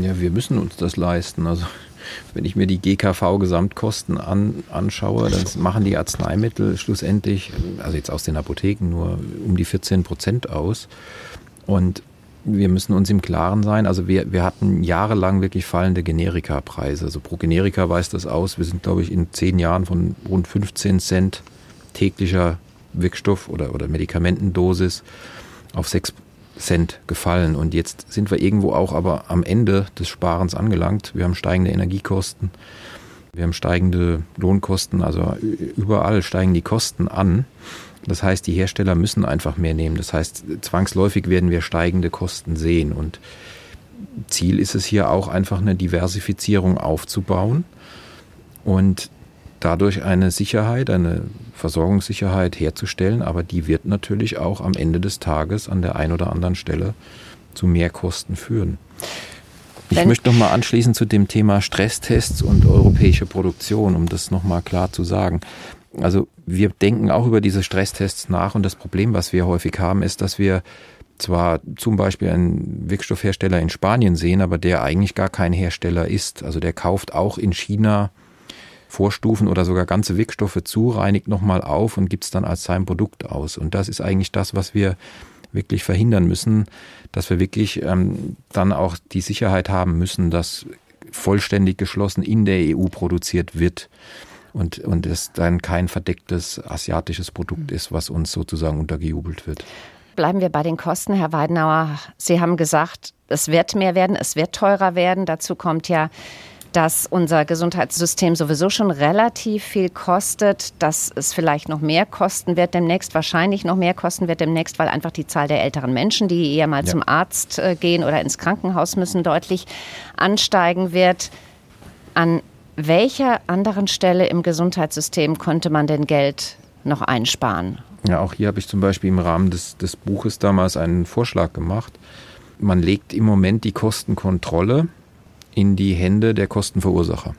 Ja, wir müssen uns das leisten. Also wenn ich mir die GKV-Gesamtkosten an, anschaue, dann machen die Arzneimittel schlussendlich, also jetzt aus den Apotheken, nur um die 14 Prozent aus. Und wir müssen uns im Klaren sein, also wir, wir hatten jahrelang wirklich fallende Generika-Preise. Also pro Generika weist das aus. Wir sind, glaube ich, in zehn Jahren von rund 15 Cent täglicher Wirkstoff oder, oder Medikamentendosis auf 6 Cent gefallen. Und jetzt sind wir irgendwo auch aber am Ende des Sparens angelangt. Wir haben steigende Energiekosten, wir haben steigende Lohnkosten, also überall steigen die Kosten an. Das heißt, die Hersteller müssen einfach mehr nehmen. Das heißt, zwangsläufig werden wir steigende Kosten sehen. Und Ziel ist es hier auch einfach eine Diversifizierung aufzubauen und dadurch eine Sicherheit, eine Versorgungssicherheit herzustellen, aber die wird natürlich auch am Ende des Tages an der einen oder anderen Stelle zu Mehrkosten führen. Ich möchte noch mal anschließen zu dem Thema Stresstests und europäische Produktion, um das noch mal klar zu sagen. Also wir denken auch über diese Stresstests nach und das Problem, was wir häufig haben, ist, dass wir zwar zum Beispiel einen Wirkstoffhersteller in Spanien sehen, aber der eigentlich gar kein Hersteller ist. Also der kauft auch in China Vorstufen oder sogar ganze Wirkstoffe zu, reinigt nochmal auf und gibt es dann als sein Produkt aus. Und das ist eigentlich das, was wir wirklich verhindern müssen, dass wir wirklich ähm, dann auch die Sicherheit haben müssen, dass vollständig geschlossen in der EU produziert wird und, und es dann kein verdecktes asiatisches Produkt ist, was uns sozusagen untergejubelt wird. bleiben wir bei den Kosten, Herr Weidenauer. Sie haben gesagt, es wird mehr werden, es wird teurer werden. Dazu kommt ja dass unser Gesundheitssystem sowieso schon relativ viel kostet, dass es vielleicht noch mehr kosten wird demnächst, wahrscheinlich noch mehr kosten wird demnächst, weil einfach die Zahl der älteren Menschen, die eher mal ja. zum Arzt äh, gehen oder ins Krankenhaus müssen, deutlich ansteigen wird. An welcher anderen Stelle im Gesundheitssystem konnte man denn Geld noch einsparen? Ja, auch hier habe ich zum Beispiel im Rahmen des, des Buches damals einen Vorschlag gemacht. Man legt im Moment die Kostenkontrolle in die Hände der Kostenverursacher.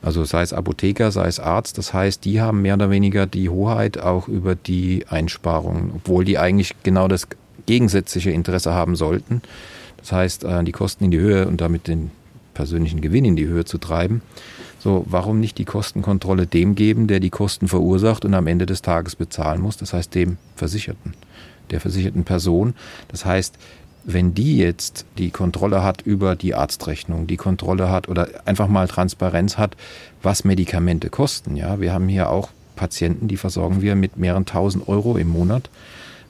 Also sei es Apotheker, sei es Arzt, das heißt, die haben mehr oder weniger die Hoheit auch über die Einsparungen, obwohl die eigentlich genau das gegensätzliche Interesse haben sollten. Das heißt, äh, die Kosten in die Höhe und damit den persönlichen Gewinn in die Höhe zu treiben. So, warum nicht die Kostenkontrolle dem geben, der die Kosten verursacht und am Ende des Tages bezahlen muss? Das heißt, dem Versicherten, der versicherten Person. Das heißt, wenn die jetzt die Kontrolle hat über die Arztrechnung, die Kontrolle hat oder einfach mal Transparenz hat, was Medikamente kosten. Ja, wir haben hier auch Patienten, die versorgen wir mit mehreren tausend Euro im Monat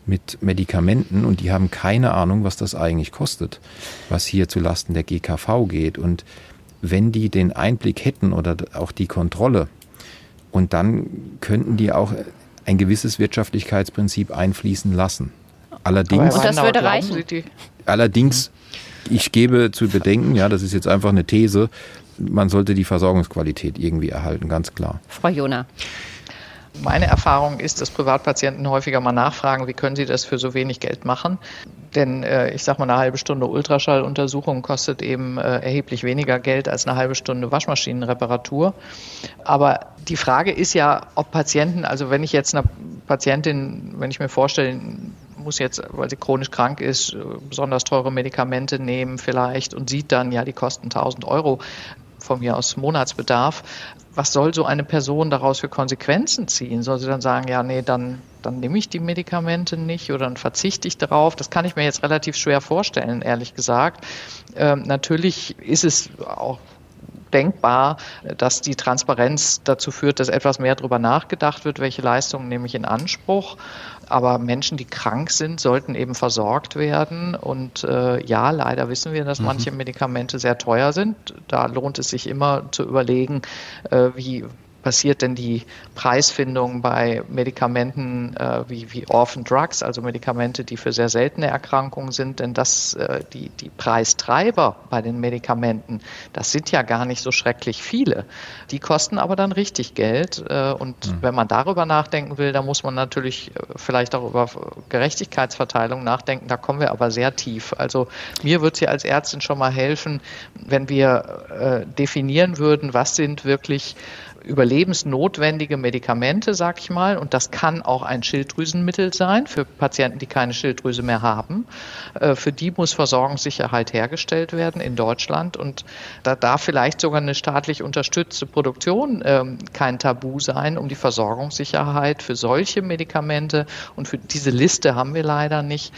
mit Medikamenten und die haben keine Ahnung, was das eigentlich kostet, was hier zu Lasten der GKV geht. Und wenn die den Einblick hätten oder auch die Kontrolle, und dann könnten die auch ein gewisses Wirtschaftlichkeitsprinzip einfließen lassen. Allerdings, und das würde reichen. Allerdings, ich gebe zu bedenken, ja, das ist jetzt einfach eine These, man sollte die Versorgungsqualität irgendwie erhalten, ganz klar. Frau Jona. Meine Erfahrung ist, dass Privatpatienten häufiger mal nachfragen, wie können sie das für so wenig Geld machen. Denn äh, ich sage mal, eine halbe Stunde Ultraschalluntersuchung kostet eben äh, erheblich weniger Geld als eine halbe Stunde Waschmaschinenreparatur. Aber die Frage ist ja, ob Patienten, also wenn ich jetzt einer Patientin, wenn ich mir vorstelle, muss jetzt, weil sie chronisch krank ist, äh, besonders teure Medikamente nehmen vielleicht und sieht dann, ja, die kosten 1000 Euro von mir aus Monatsbedarf. Was soll so eine Person daraus für Konsequenzen ziehen? Soll sie dann sagen, ja, nee, dann, dann nehme ich die Medikamente nicht oder dann verzichte ich darauf? Das kann ich mir jetzt relativ schwer vorstellen, ehrlich gesagt. Ähm, natürlich ist es auch denkbar, dass die Transparenz dazu führt, dass etwas mehr darüber nachgedacht wird, welche Leistungen nehme ich in Anspruch. Aber Menschen, die krank sind, sollten eben versorgt werden. Und äh, ja, leider wissen wir, dass mhm. manche Medikamente sehr teuer sind. Da lohnt es sich immer zu überlegen, äh, wie passiert denn die Preisfindung bei Medikamenten äh, wie, wie Orphan Drugs, also Medikamente, die für sehr seltene Erkrankungen sind? Denn das, äh, die, die Preistreiber bei den Medikamenten, das sind ja gar nicht so schrecklich viele. Die kosten aber dann richtig Geld. Äh, und mhm. wenn man darüber nachdenken will, dann muss man natürlich äh, vielleicht auch über Gerechtigkeitsverteilung nachdenken. Da kommen wir aber sehr tief. Also mir wird es ja als Ärztin schon mal helfen, wenn wir äh, definieren würden, was sind wirklich überlebensnotwendige Medikamente, sag ich mal. Und das kann auch ein Schilddrüsenmittel sein für Patienten, die keine Schilddrüse mehr haben. Äh, für die muss Versorgungssicherheit hergestellt werden in Deutschland. Und da darf vielleicht sogar eine staatlich unterstützte Produktion ähm, kein Tabu sein, um die Versorgungssicherheit für solche Medikamente und für diese Liste haben wir leider nicht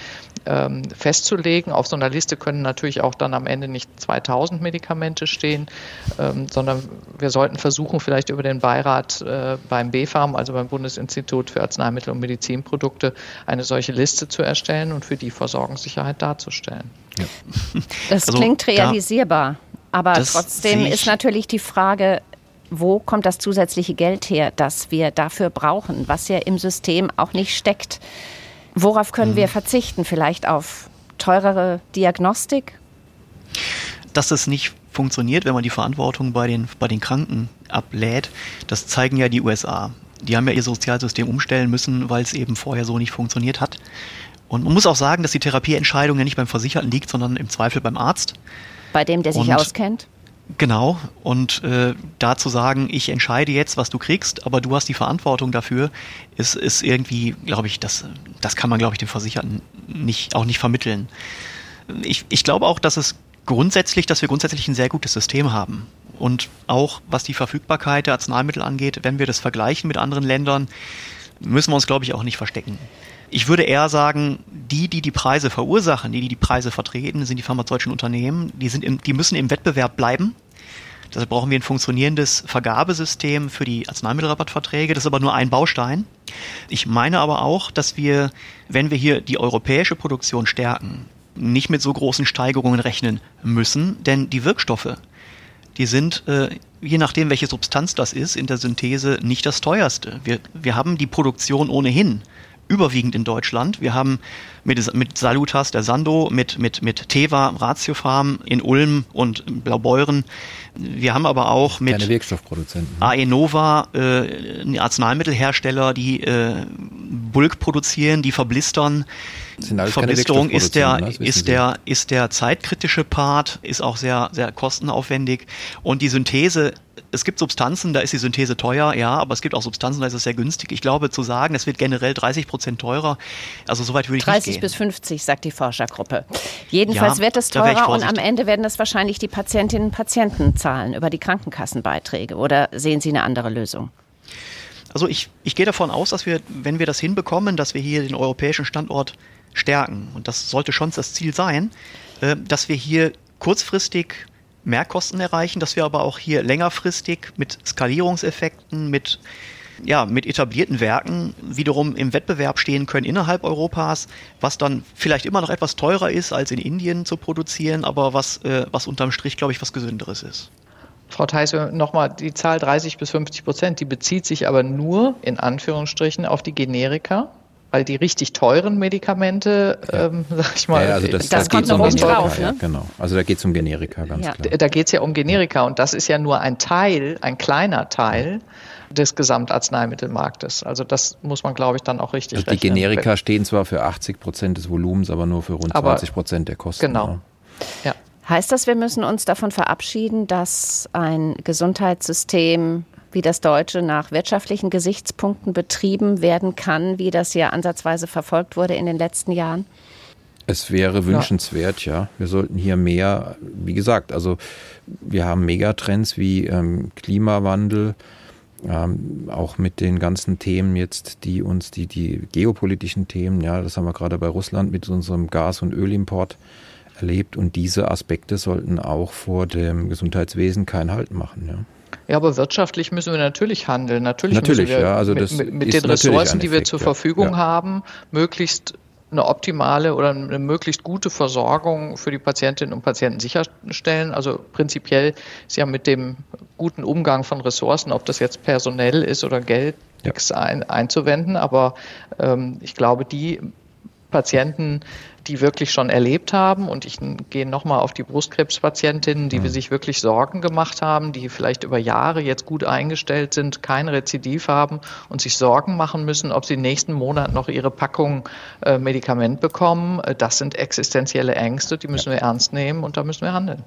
ähm, festzulegen. Auf so einer Liste können natürlich auch dann am Ende nicht 2000 Medikamente stehen, ähm, sondern wir sollten versuchen, vielleicht über den Beirat äh, beim BfArM, also beim Bundesinstitut für Arzneimittel und Medizinprodukte, eine solche Liste zu erstellen und für die Versorgungssicherheit darzustellen. Ja. Das also, klingt realisierbar, aber trotzdem ist natürlich die Frage, wo kommt das zusätzliche Geld her, das wir dafür brauchen, was ja im System auch nicht steckt. Worauf können mhm. wir verzichten? Vielleicht auf teurere Diagnostik? Dass es nicht funktioniert, wenn man die Verantwortung bei den, bei den Kranken ablädt, das zeigen ja die USA. Die haben ja ihr Sozialsystem umstellen müssen, weil es eben vorher so nicht funktioniert hat. Und man muss auch sagen, dass die Therapieentscheidung ja nicht beim Versicherten liegt, sondern im Zweifel beim Arzt. Bei dem, der sich Und auskennt? Genau, und äh, da zu sagen, ich entscheide jetzt, was du kriegst, aber du hast die Verantwortung dafür, ist, ist irgendwie, glaube ich, das, das kann man, glaube ich, dem Versicherten nicht, auch nicht vermitteln. Ich, ich glaube auch, dass es grundsätzlich, dass wir grundsätzlich ein sehr gutes System haben. Und auch was die Verfügbarkeit der Arzneimittel angeht, wenn wir das vergleichen mit anderen Ländern, müssen wir uns, glaube ich, auch nicht verstecken. Ich würde eher sagen, die, die die Preise verursachen, die, die die Preise vertreten, sind die pharmazeutischen Unternehmen. Die, sind im, die müssen im Wettbewerb bleiben. Deshalb brauchen wir ein funktionierendes Vergabesystem für die Arzneimittelrabattverträge. Das ist aber nur ein Baustein. Ich meine aber auch, dass wir, wenn wir hier die europäische Produktion stärken, nicht mit so großen Steigerungen rechnen müssen, denn die Wirkstoffe, die sind, äh, je nachdem, welche Substanz das ist, in der Synthese nicht das teuerste. Wir, wir haben die Produktion ohnehin überwiegend in Deutschland. Wir haben mit, mit Salutas, der Sando, mit, mit, mit Teva, Ratiofarm in Ulm und Blaubeuren. Wir haben aber auch mit Keine Wirkstoffproduzenten. Ne? Aenova, äh, Arzneimittelhersteller, die äh, Bulk produzieren, die verblistern. Verblisterung ist der, ne? ist der, ist der zeitkritische Part, ist auch sehr, sehr kostenaufwendig. Und die Synthese es gibt Substanzen, da ist die Synthese teuer, ja, aber es gibt auch Substanzen, da ist es sehr günstig. Ich glaube, zu sagen, es wird generell 30 Prozent teurer, also soweit würde ich 30 nicht gehen. bis 50, sagt die Forschergruppe. Jedenfalls ja, wird es teurer und am Ende werden das wahrscheinlich die Patientinnen und Patienten zahlen über die Krankenkassenbeiträge. Oder sehen Sie eine andere Lösung? Also ich, ich gehe davon aus, dass wir, wenn wir das hinbekommen, dass wir hier den europäischen Standort stärken, und das sollte schon das Ziel sein, äh, dass wir hier kurzfristig Mehrkosten erreichen, dass wir aber auch hier längerfristig mit Skalierungseffekten, mit ja, mit etablierten Werken wiederum im Wettbewerb stehen können innerhalb Europas, was dann vielleicht immer noch etwas teurer ist, als in Indien zu produzieren, aber was, äh, was unterm Strich, glaube ich, was Gesünderes ist. Frau Theis, nochmal die Zahl 30 bis 50 Prozent, die bezieht sich aber nur in Anführungsstrichen auf die Generika weil die richtig teuren Medikamente, ja. ähm, sag ich mal, ja, also das, das, das kommt noch oben drauf. Ne? Ja, genau, also da geht es um Generika ganz ja. klar. Da geht es ja um Generika und das ist ja nur ein Teil, ein kleiner Teil des Gesamtarzneimittelmarktes. Also das muss man, glaube ich, dann auch richtig also Die Generika stehen zwar für 80 Prozent des Volumens, aber nur für rund aber 20 Prozent der Kosten. Genau. Ja. Heißt das, wir müssen uns davon verabschieden, dass ein Gesundheitssystem wie das Deutsche nach wirtschaftlichen Gesichtspunkten betrieben werden kann, wie das ja ansatzweise verfolgt wurde in den letzten Jahren? Es wäre wünschenswert, ja. ja. Wir sollten hier mehr, wie gesagt, also wir haben Megatrends wie ähm, Klimawandel, ähm, auch mit den ganzen Themen jetzt, die uns, die, die geopolitischen Themen, ja, das haben wir gerade bei Russland mit unserem Gas- und Ölimport erlebt und diese Aspekte sollten auch vor dem Gesundheitswesen keinen Halt machen, ja. Ja, aber wirtschaftlich müssen wir natürlich handeln. Natürlich, natürlich müssen wir ja, also mit, mit, mit den Ressourcen, die wir zur Verfügung ja. haben, möglichst eine optimale oder eine möglichst gute Versorgung für die Patientinnen und Patienten sicherstellen. Also prinzipiell ist ja mit dem guten Umgang von Ressourcen, ob das jetzt personell ist oder Geld, ja. ein, einzuwenden. Aber ähm, ich glaube, die Patienten, die wirklich schon erlebt haben. Und ich gehe nochmal auf die Brustkrebspatientinnen, die mhm. sich wirklich Sorgen gemacht haben, die vielleicht über Jahre jetzt gut eingestellt sind, kein Rezidiv haben und sich Sorgen machen müssen, ob sie nächsten Monat noch ihre Packung äh, Medikament bekommen. Äh, das sind existenzielle Ängste, die müssen wir ernst nehmen und da müssen wir handeln.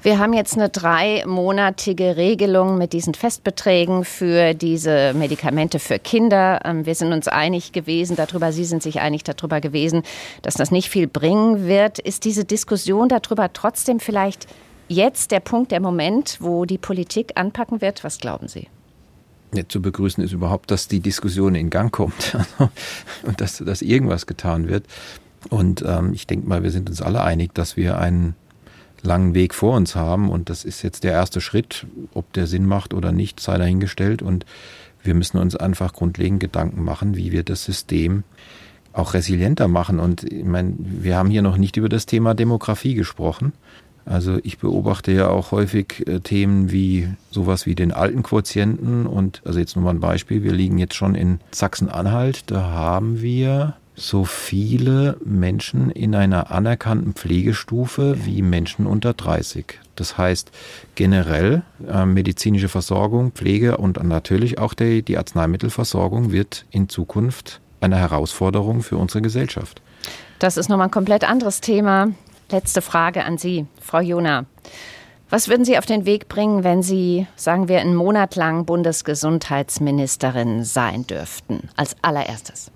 Wir haben jetzt eine dreimonatige Regelung mit diesen Festbeträgen für diese Medikamente für Kinder. Ähm, wir sind uns einig gewesen darüber, Sie sind sich einig darüber gewesen, dass das nicht viel bringen wird. Ist diese Diskussion darüber trotzdem vielleicht jetzt der Punkt, der Moment, wo die Politik anpacken wird? Was glauben Sie? Ja, zu begrüßen ist überhaupt, dass die Diskussion in Gang kommt und dass, dass irgendwas getan wird. Und ähm, ich denke mal, wir sind uns alle einig, dass wir einen langen Weg vor uns haben und das ist jetzt der erste Schritt. Ob der Sinn macht oder nicht, sei dahingestellt und wir müssen uns einfach grundlegend Gedanken machen, wie wir das System auch resilienter machen. Und ich meine, wir haben hier noch nicht über das Thema Demografie gesprochen. Also ich beobachte ja auch häufig äh, Themen wie sowas wie den alten Quotienten und also jetzt nur mal ein Beispiel, wir liegen jetzt schon in Sachsen-Anhalt, da haben wir so viele Menschen in einer anerkannten Pflegestufe wie Menschen unter 30. Das heißt generell äh, medizinische Versorgung, Pflege und natürlich auch die, die Arzneimittelversorgung wird in Zukunft eine Herausforderung für unsere Gesellschaft. Das ist nochmal ein komplett anderes Thema. Letzte Frage an Sie, Frau Jona. Was würden Sie auf den Weg bringen, wenn Sie, sagen wir, einen Monat lang Bundesgesundheitsministerin sein dürften, als allererstes?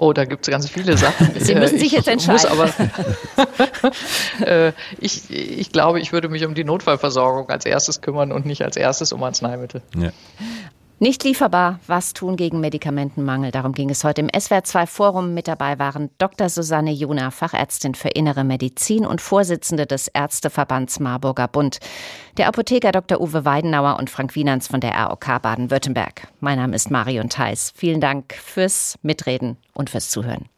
Oh, da gibt es ganz viele Sachen. Sie müssen sich jetzt entscheiden. aber, äh, ich, ich glaube, ich würde mich um die Notfallversorgung als erstes kümmern und nicht als erstes um Arzneimittel. Ja. Nicht lieferbar, was tun gegen Medikamentenmangel? Darum ging es heute im SWR2 Forum. Mit dabei waren Dr. Susanne Juna, Fachärztin für Innere Medizin und Vorsitzende des Ärzteverbands Marburger Bund, der Apotheker Dr. Uwe Weidenauer und Frank Wienerns von der ROK Baden-Württemberg. Mein Name ist Marion Theis. Vielen Dank fürs Mitreden und fürs Zuhören.